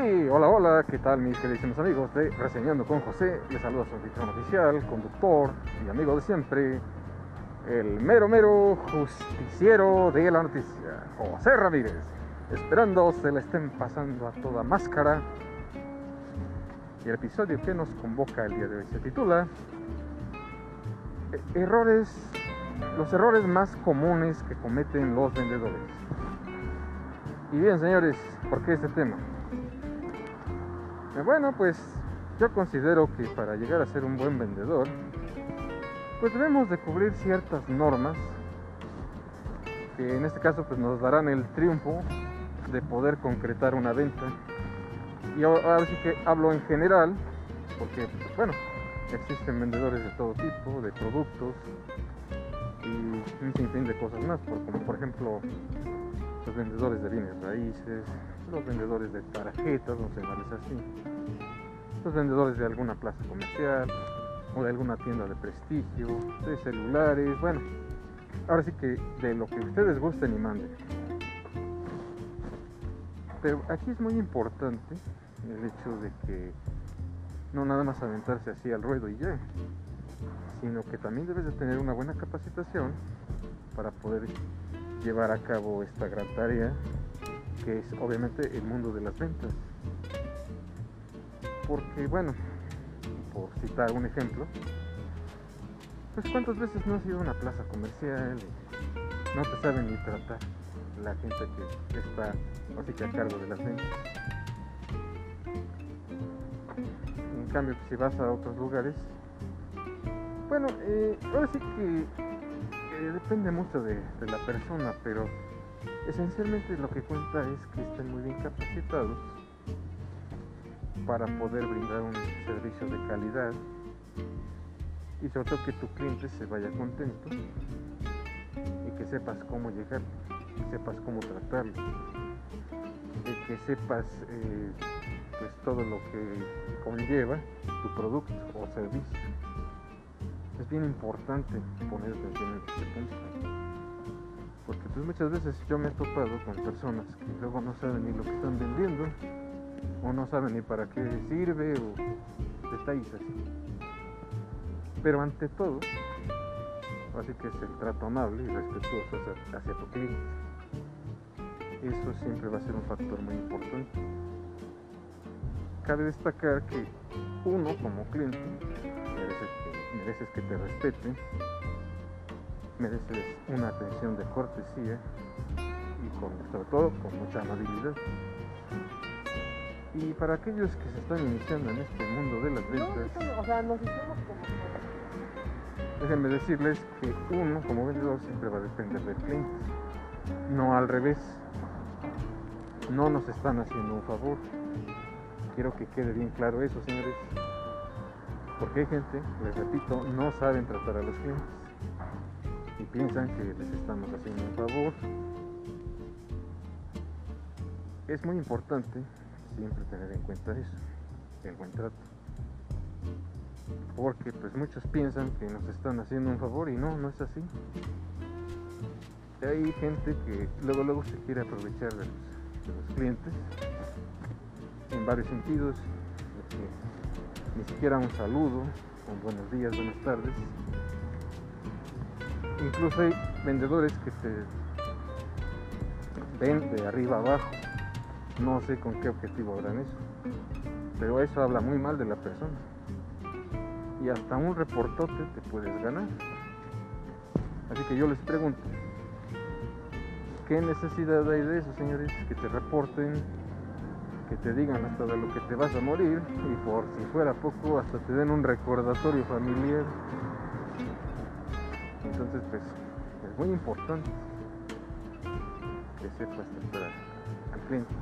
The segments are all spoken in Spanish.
Sí, hola, hola, ¿qué tal mis queridos amigos de Reseñando con José? Les saluda su anfitrión oficial, conductor y amigo de siempre, el mero mero justiciero de la noticia, José Ramírez. Esperando se le estén pasando a toda máscara. Y el episodio que nos convoca el día de hoy se titula e-, Errores, los errores más comunes que cometen los vendedores. Y bien, señores, ¿por qué este tema? Bueno, pues yo considero que para llegar a ser un buen vendedor, pues debemos de cubrir ciertas normas que en este caso pues nos darán el triunfo de poder concretar una venta. Y ahora sí que hablo en general, porque pues, bueno, existen vendedores de todo tipo, de productos y un sinfín de cosas más, como por ejemplo los vendedores de bienes raíces, los vendedores de tarjetas, no sé, así, los vendedores de alguna plaza comercial o de alguna tienda de prestigio, de celulares, bueno, ahora sí que de lo que ustedes gusten y manden. Pero aquí es muy importante el hecho de que no nada más aventarse así al ruedo y ya, sino que también debes de tener una buena capacitación para poder llevar a cabo esta gran tarea que es obviamente el mundo de las ventas. Porque bueno, por citar un ejemplo, pues cuántas veces no has ido a una plaza comercial no te saben ni tratar la gente que está así que a cargo de las ventas. En cambio, si vas a otros lugares, bueno, eh, ahora sí que depende mucho de, la persona, pero esencialmente lo que cuenta es que estén muy bien capacitados para poder brindar un servicio de calidad y sobre todo que tu cliente se vaya contento y que sepas cómo llegar, que sepas cómo tratarlo, y que sepas eh, pues todo lo que conlleva tu producto o servicio. Es bien importante poner atención en este punto. Porque pues muchas veces yo me he topado con personas que luego no saben ni lo que están vendiendo, o no saben ni para qué sirve, o detalles así. Pero ante todo, así que es el trato amable y respetuoso hacia, hacia tu cliente. Eso siempre va a ser un factor muy importante. Cabe destacar que uno como cliente mereces que te respeten, mereces una atención de cortesía y con, sobre todo con mucha amabilidad. Y para aquellos que se están iniciando en este mundo de las ventas, déjenme decirles que uno como vendedor siempre va a depender del cliente, no al revés. No nos están haciendo un favor. Quiero que quede bien claro eso, señores. Porque hay gente, les repito, no saben tratar a los clientes y piensan que les estamos haciendo un favor. Es muy importante siempre tener en cuenta eso, el buen trato. Porque pues muchos piensan que nos están haciendo un favor y no, no es así. Hay gente que luego luego se quiere aprovechar de los, clientes en varios sentidos ni siquiera un saludo, un buenos días, buenas tardes. Incluso hay vendedores que te ven de arriba abajo. No sé con qué objetivo harán eso. Pero eso habla muy mal de la persona. Y hasta un reportote te puedes ganar. Así que yo les pregunto, ¿qué necesidad hay de eso, señores? Que te reporten que te digan hasta de lo que te vas a morir y por si fuera poco hasta te den un recordatorio familiar. Entonces pues es muy importante que sepas tratar al cliente.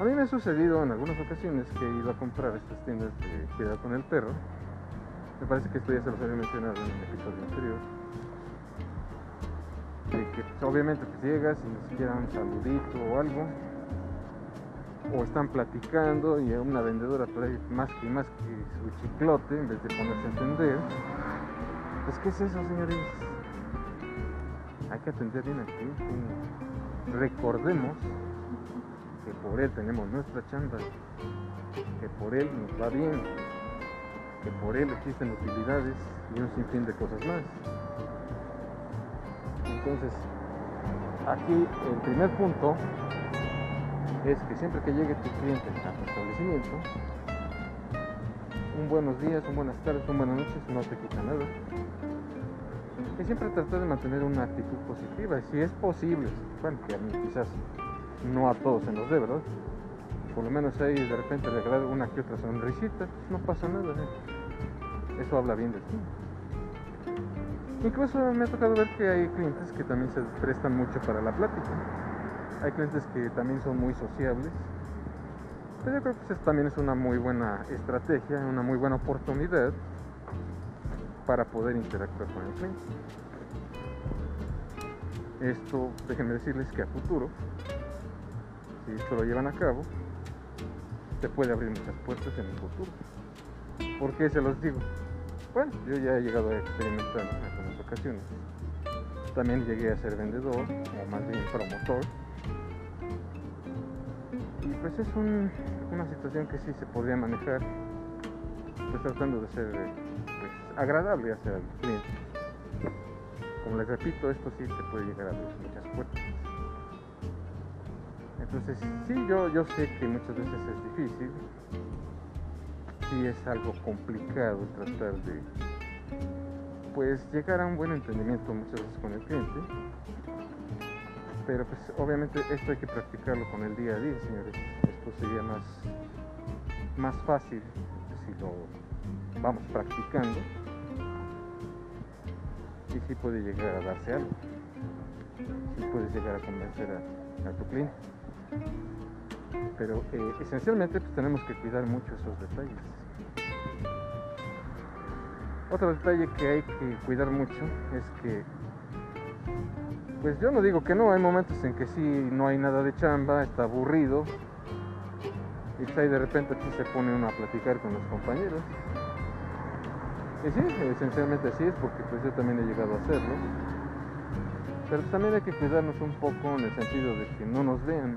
A mí me ha sucedido en algunas ocasiones que he ido a comprar estas tiendas de cuidado con el perro. Me parece que esto ya se los había mencionado en el episodio anterior. De que pues, obviamente pues, llegas y ni siquiera un saludito o algo, o están platicando y una vendedora trae más que más que su chiclote en vez de ponerse a entender. Pues ¿qué es eso, señores? Hay que atender bien aquí. Recordemos que por él tenemos nuestra chamba, que por él nos va bien, que por él existen utilidades y un sinfín de cosas más. Entonces, aquí el primer punto es que siempre que llegue tu cliente a tu establecimiento, un buenos días, un buenas tardes, un buenas noches no te quita nada. Y siempre tratar de mantener una actitud positiva, si es posible, bueno, que a mí quizás no a todos se nos dé, ¿verdad? Por lo menos ahí de repente regalar una que otra sonrisita, pues no pasa nada. ¿eh? Eso habla bien de ti. Incluso me ha tocado ver que hay clientes que también se prestan mucho para la plática. Hay clientes que también son muy sociables. Pero yo creo que eso también es una muy buena estrategia, una muy buena oportunidad para poder interactuar con el cliente. Esto, déjenme decirles que a futuro, si esto lo llevan a cabo, te puede abrir muchas puertas en el futuro. ¿Por qué se los digo? Bueno, yo ya he llegado a experimentar en algunas ocasiones. También llegué a ser vendedor, o más bien promotor. Pues es una situación que sí se podría manejar, pues tratando de ser pues, agradable hacia el cliente. Como les repito, esto sí se puede llegar a abrir muchas puertas. Entonces, sí, yo, yo sé que muchas veces es difícil, sí es algo complicado tratar de pues llegar a un buen entendimiento muchas veces con el cliente pero pues obviamente esto hay que practicarlo con el día a día señores. Esto sería más más fácil si lo vamos practicando. Y sí puede llegar a darse algo. Sí puedes llegar a convencer a, a tu cliente. Pero eh, esencialmente pues, tenemos que cuidar mucho esos detalles. Otro detalle que hay que cuidar mucho es que, pues yo no digo que no, hay momentos en que sí no hay nada de chamba, está aburrido, y pues ahí de repente aquí se pone uno a platicar con los compañeros. Y sí, esencialmente así es, porque pues yo también he llegado a hacerlo. Pero pues, también hay que cuidarnos un poco en el sentido de que no nos vean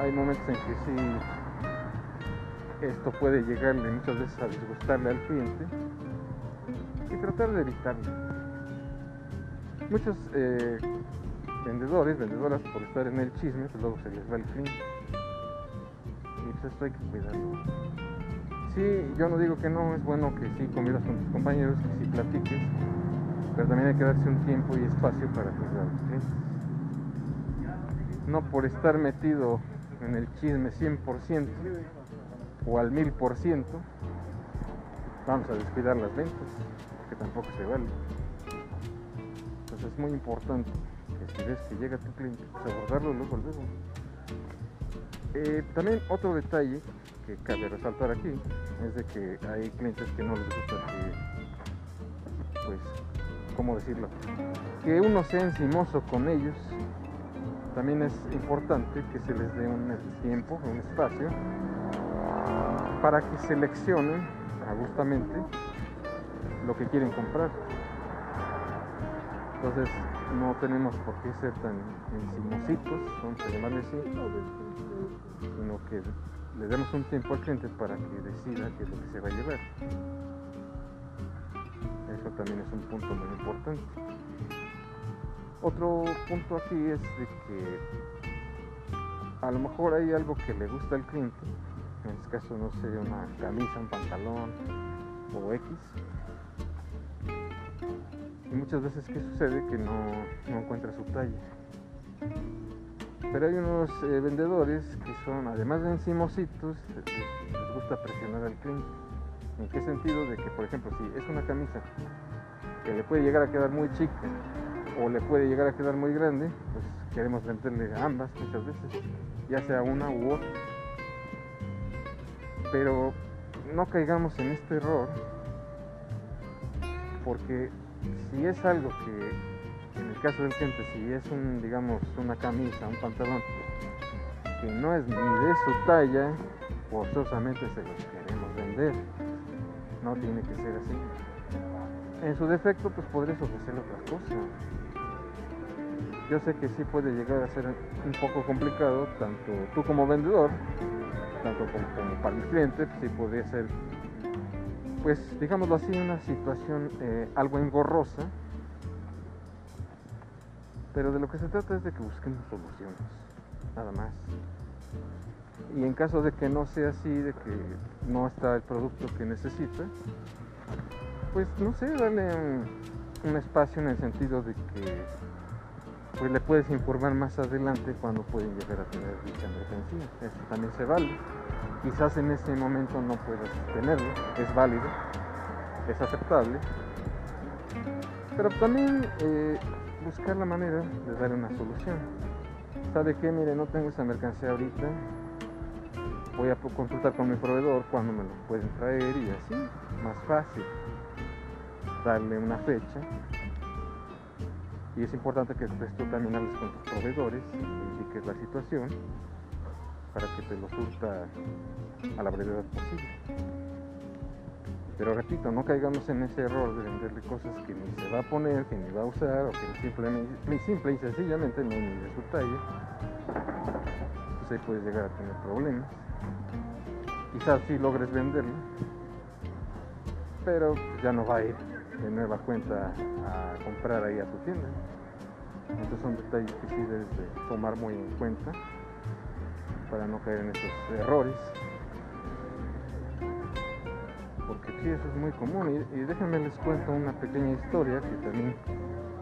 hay momentos en que sí esto puede llegarle muchas veces a disgustarle al cliente y tratar de evitarlo. Muchos eh, vendedores, vendedoras, por estar en el chisme, pues luego se les va el cliente. Y pues esto hay que cuidarlo. Sí, yo no digo que no, es bueno que sí convivas con tus compañeros, que sí platiques, pero también hay que darse un tiempo y espacio para cuidar los clientes. No por estar metido en el chisme 100% o al 1000%, vamos a descuidar las ventas, que tampoco se vale. Entonces es muy importante que si ves que llega tu cliente, pues abordarlo luego, luego. Eh, también otro detalle que cabe resaltar aquí es de que hay clientes que no les gusta que, pues, ¿cómo decirlo? Que uno sea encimoso con ellos también es importante que se les dé un tiempo, un espacio, para que seleccionen justamente lo que quieren comprar. Entonces no tenemos por qué ser tan encimositos, vamos a llamarle así, sino que le demos un tiempo al cliente para que decida qué es lo que se va a llevar. Eso también es un punto muy importante. Otro punto aquí es de que a lo mejor hay algo que le gusta al cliente, en este caso no sé, una camisa, un pantalón o X. Y muchas veces ¿qué sucede? Que no, encuentra su talla. Pero hay unos eh, vendedores que son, además de encimositos, les, les gusta presionar al cliente. ¿En qué sentido? De que, por ejemplo, si es una camisa que le puede llegar a quedar muy chica o le puede llegar a quedar muy grande, pues queremos venderle ambas muchas veces, ya sea una u otra. Pero no caigamos en este error, porque si es algo que, en el caso del cliente, si es un, digamos, una camisa, un pantalón, que no es ni de su talla, forzosamente se los queremos vender. No tiene que ser así. En su defecto, pues podrías ofrecerle otra cosa yo sé que sí puede llegar a ser un poco complicado, tanto tú como vendedor, tanto como, para el cliente, sí podría ser, pues digámoslo así, una situación eh, algo engorrosa, pero de lo que se trata es de que busquemos soluciones, nada más. Y en caso de que no sea así, de que no está el producto que necesita, pues no sé, darle un, espacio en el sentido de que pues le puedes informar más adelante cuando pueden llegar a tener dicha mercancía. Eso también se vale. Quizás en ese momento no puedas tenerlo, es válido, es aceptable. Pero también eh, buscar la manera de dar una solución. ¿Sabe qué? Mire, no tengo esa mercancía ahorita. Voy a consultar con mi proveedor cuando me lo pueden traer y así, más fácil darle una fecha. Y es importante que después tú también hables con tus proveedores, indiques la situación para que te lo surta a la brevedad posible. Pero repito, no caigamos en ese error de venderle cosas que ni se va a poner, que ni va a usar, o que simplemente, simple y sencillamente no ni de su talla. Pues ahí puedes llegar a tener problemas. Quizás sí logres venderlo, pero ya no va a ir de nueva cuenta a comprar ahí a tu tienda. Entonces son detalles que sí debes de tomar muy en cuenta para no caer en esos errores. Porque sí, eso es muy común. Y, déjenme les cuento una pequeña historia que también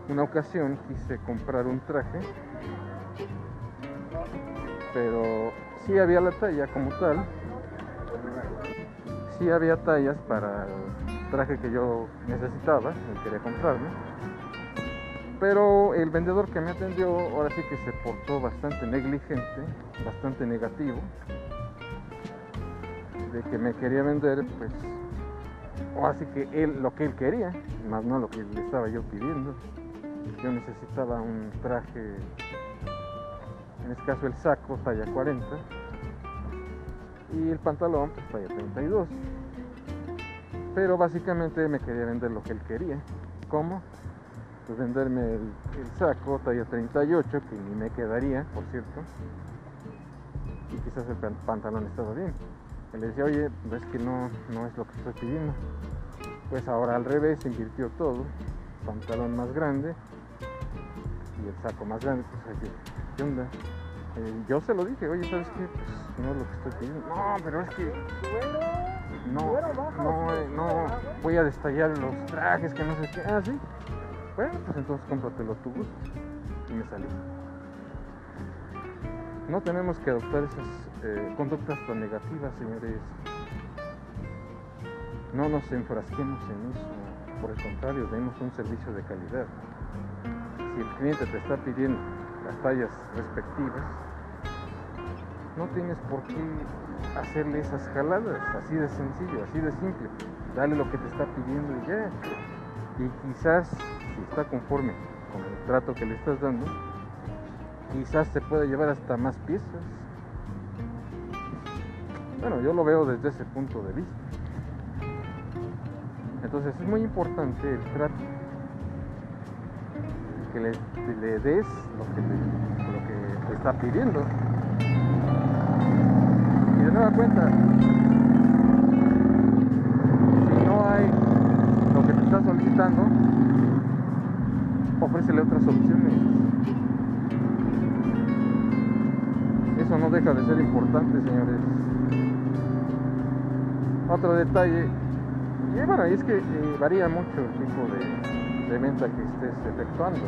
una ocasión quise comprar un traje, pero sí había la talla como tal. Sí había tallas para traje que yo necesitaba, y quería comprarme. Pero el vendedor que me atendió ahora sí que se portó bastante negligente, bastante negativo, de que me quería vender, pues, o así que él, lo que él quería, más no lo que le estaba yo pidiendo. Yo necesitaba un traje, en este caso el saco, talla 40, y el pantalón, pues, talla 32 pero básicamente me quería vender lo que él quería. ¿Cómo? Venderme el, saco talla 38, que ni me quedaría, por cierto, y quizás el pantalón estaba bien. Él le decía, oye, ves que no, no es lo que estoy pidiendo. Pues ahora al revés, invirtió todo, pantalón más grande y el saco más grande, pues oye, ¿qué onda? Eh, yo se lo dije, oye, ¿sabes qué? Pues no es lo que estoy pidiendo. No, pero es que no, no, eh, no voy a destallar los trajes que no sé qué. Ah, sí. Bueno, pues entonces cómpratelo tu gusto. Y me salió. No tenemos que adoptar esas eh, conductas tan negativas, señores. No nos enfrasquemos en eso. Por el contrario, demos un servicio de calidad. Si el cliente te está pidiendo las tallas respectivas, no tienes por qué hacerle esas jaladas, así de sencillo, así de simple. Dale lo que te está pidiendo y ya. Y quizás, está conforme con el trato que le estás dando, quizás te pueda llevar hasta más piezas. Bueno, yo lo veo desde ese punto de vista. Entonces es muy importante el trato. Que le, des lo que, lo que te está pidiendo de nueva cuenta, si no hay lo que te está solicitando, ofrécele otras opciones. Eso no deja de ser importante, señores. Otro detalle, y bueno, es que eh, varía mucho el tipo de, de venta que estés efectuando.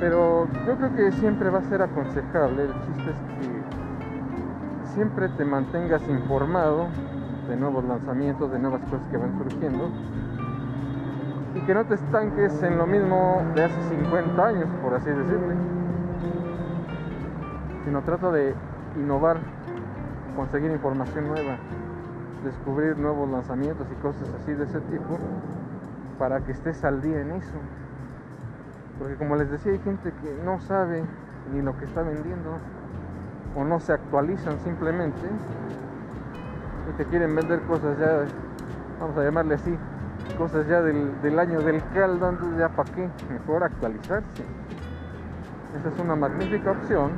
Pero yo creo que siempre va a ser aconsejable, el chiste es que siempre te mantengas informado de nuevos lanzamientos, de nuevas cosas que van surgiendo y que no te estanques en lo mismo de hace 50 años, por así decirlo, sino trata de innovar, conseguir información nueva, descubrir nuevos lanzamientos y cosas así de ese tipo para que estés al día en eso. Porque como les decía, hay gente que no sabe ni lo que está vendiendo o no se actualizan simplemente y te quieren vender cosas ya, vamos a llamarle así, cosas ya del, año del caldo, entonces ya para qué, mejor actualizarse. esa es una magnífica opción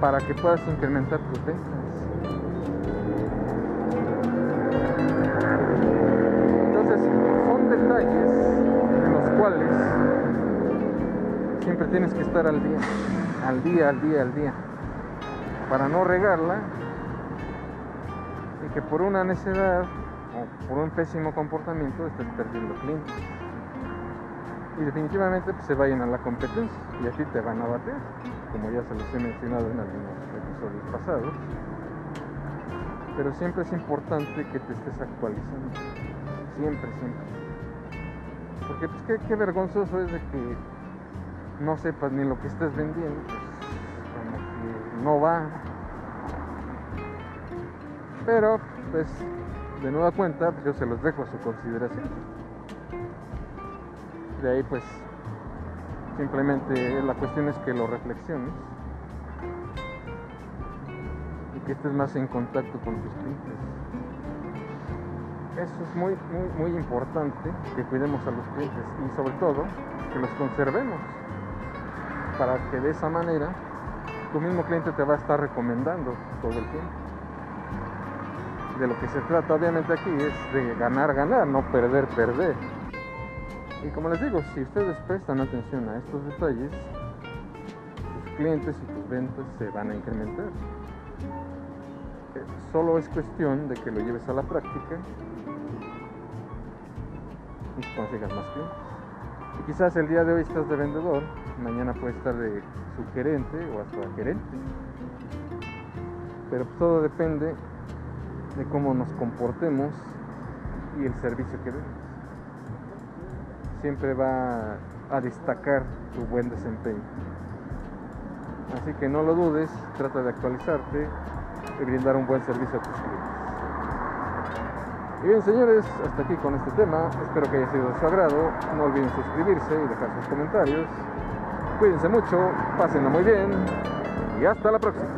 para que puedas incrementar tus ventas. Entonces, son detalles en los cuales siempre tienes que estar al día, al día, al día, al día, para no regarla y que por una necedad por un pésimo comportamiento estés perdiendo clientes. Y definitivamente pues, se vayan a la competencia y así te van a bater, como ya se los he mencionado en algunos episodios pasados. Pero siempre es importante que te estés actualizando. Siempre, siempre. Porque pues qué, qué vergonzoso es de que no sepas ni lo que estás vendiendo, pues como que no va. Pero pues de nueva cuenta yo se los dejo a su consideración. De ahí pues simplemente la cuestión es que lo reflexiones y que estés más en contacto con tus clientes. Eso es muy, muy, muy importante que cuidemos a los clientes y sobre todo que los conservemos para que de esa manera tu mismo cliente te va a estar recomendando todo el tiempo. De lo que se trata obviamente aquí es de ganar, ganar, no perder, perder. Y como les digo, si ustedes prestan atención a estos detalles, tus clientes y tus ventas se van a incrementar. Eh, solo es cuestión de que lo lleves a la práctica y consigas más clientes. Y quizás el día de hoy estás de vendedor, mañana puedes estar de subgerente o hasta gerente. Pero todo depende de cómo nos comportemos y el servicio que demos. Siempre va a destacar tu buen desempeño. Así que no lo dudes, trata de actualizarte y brindar un buen servicio a tus clientes. Y bien señores, hasta aquí con este tema. Espero que haya sido de su agrado. No olviden suscribirse y dejar sus comentarios. Cuídense mucho, pásenlo muy bien y hasta la próxima.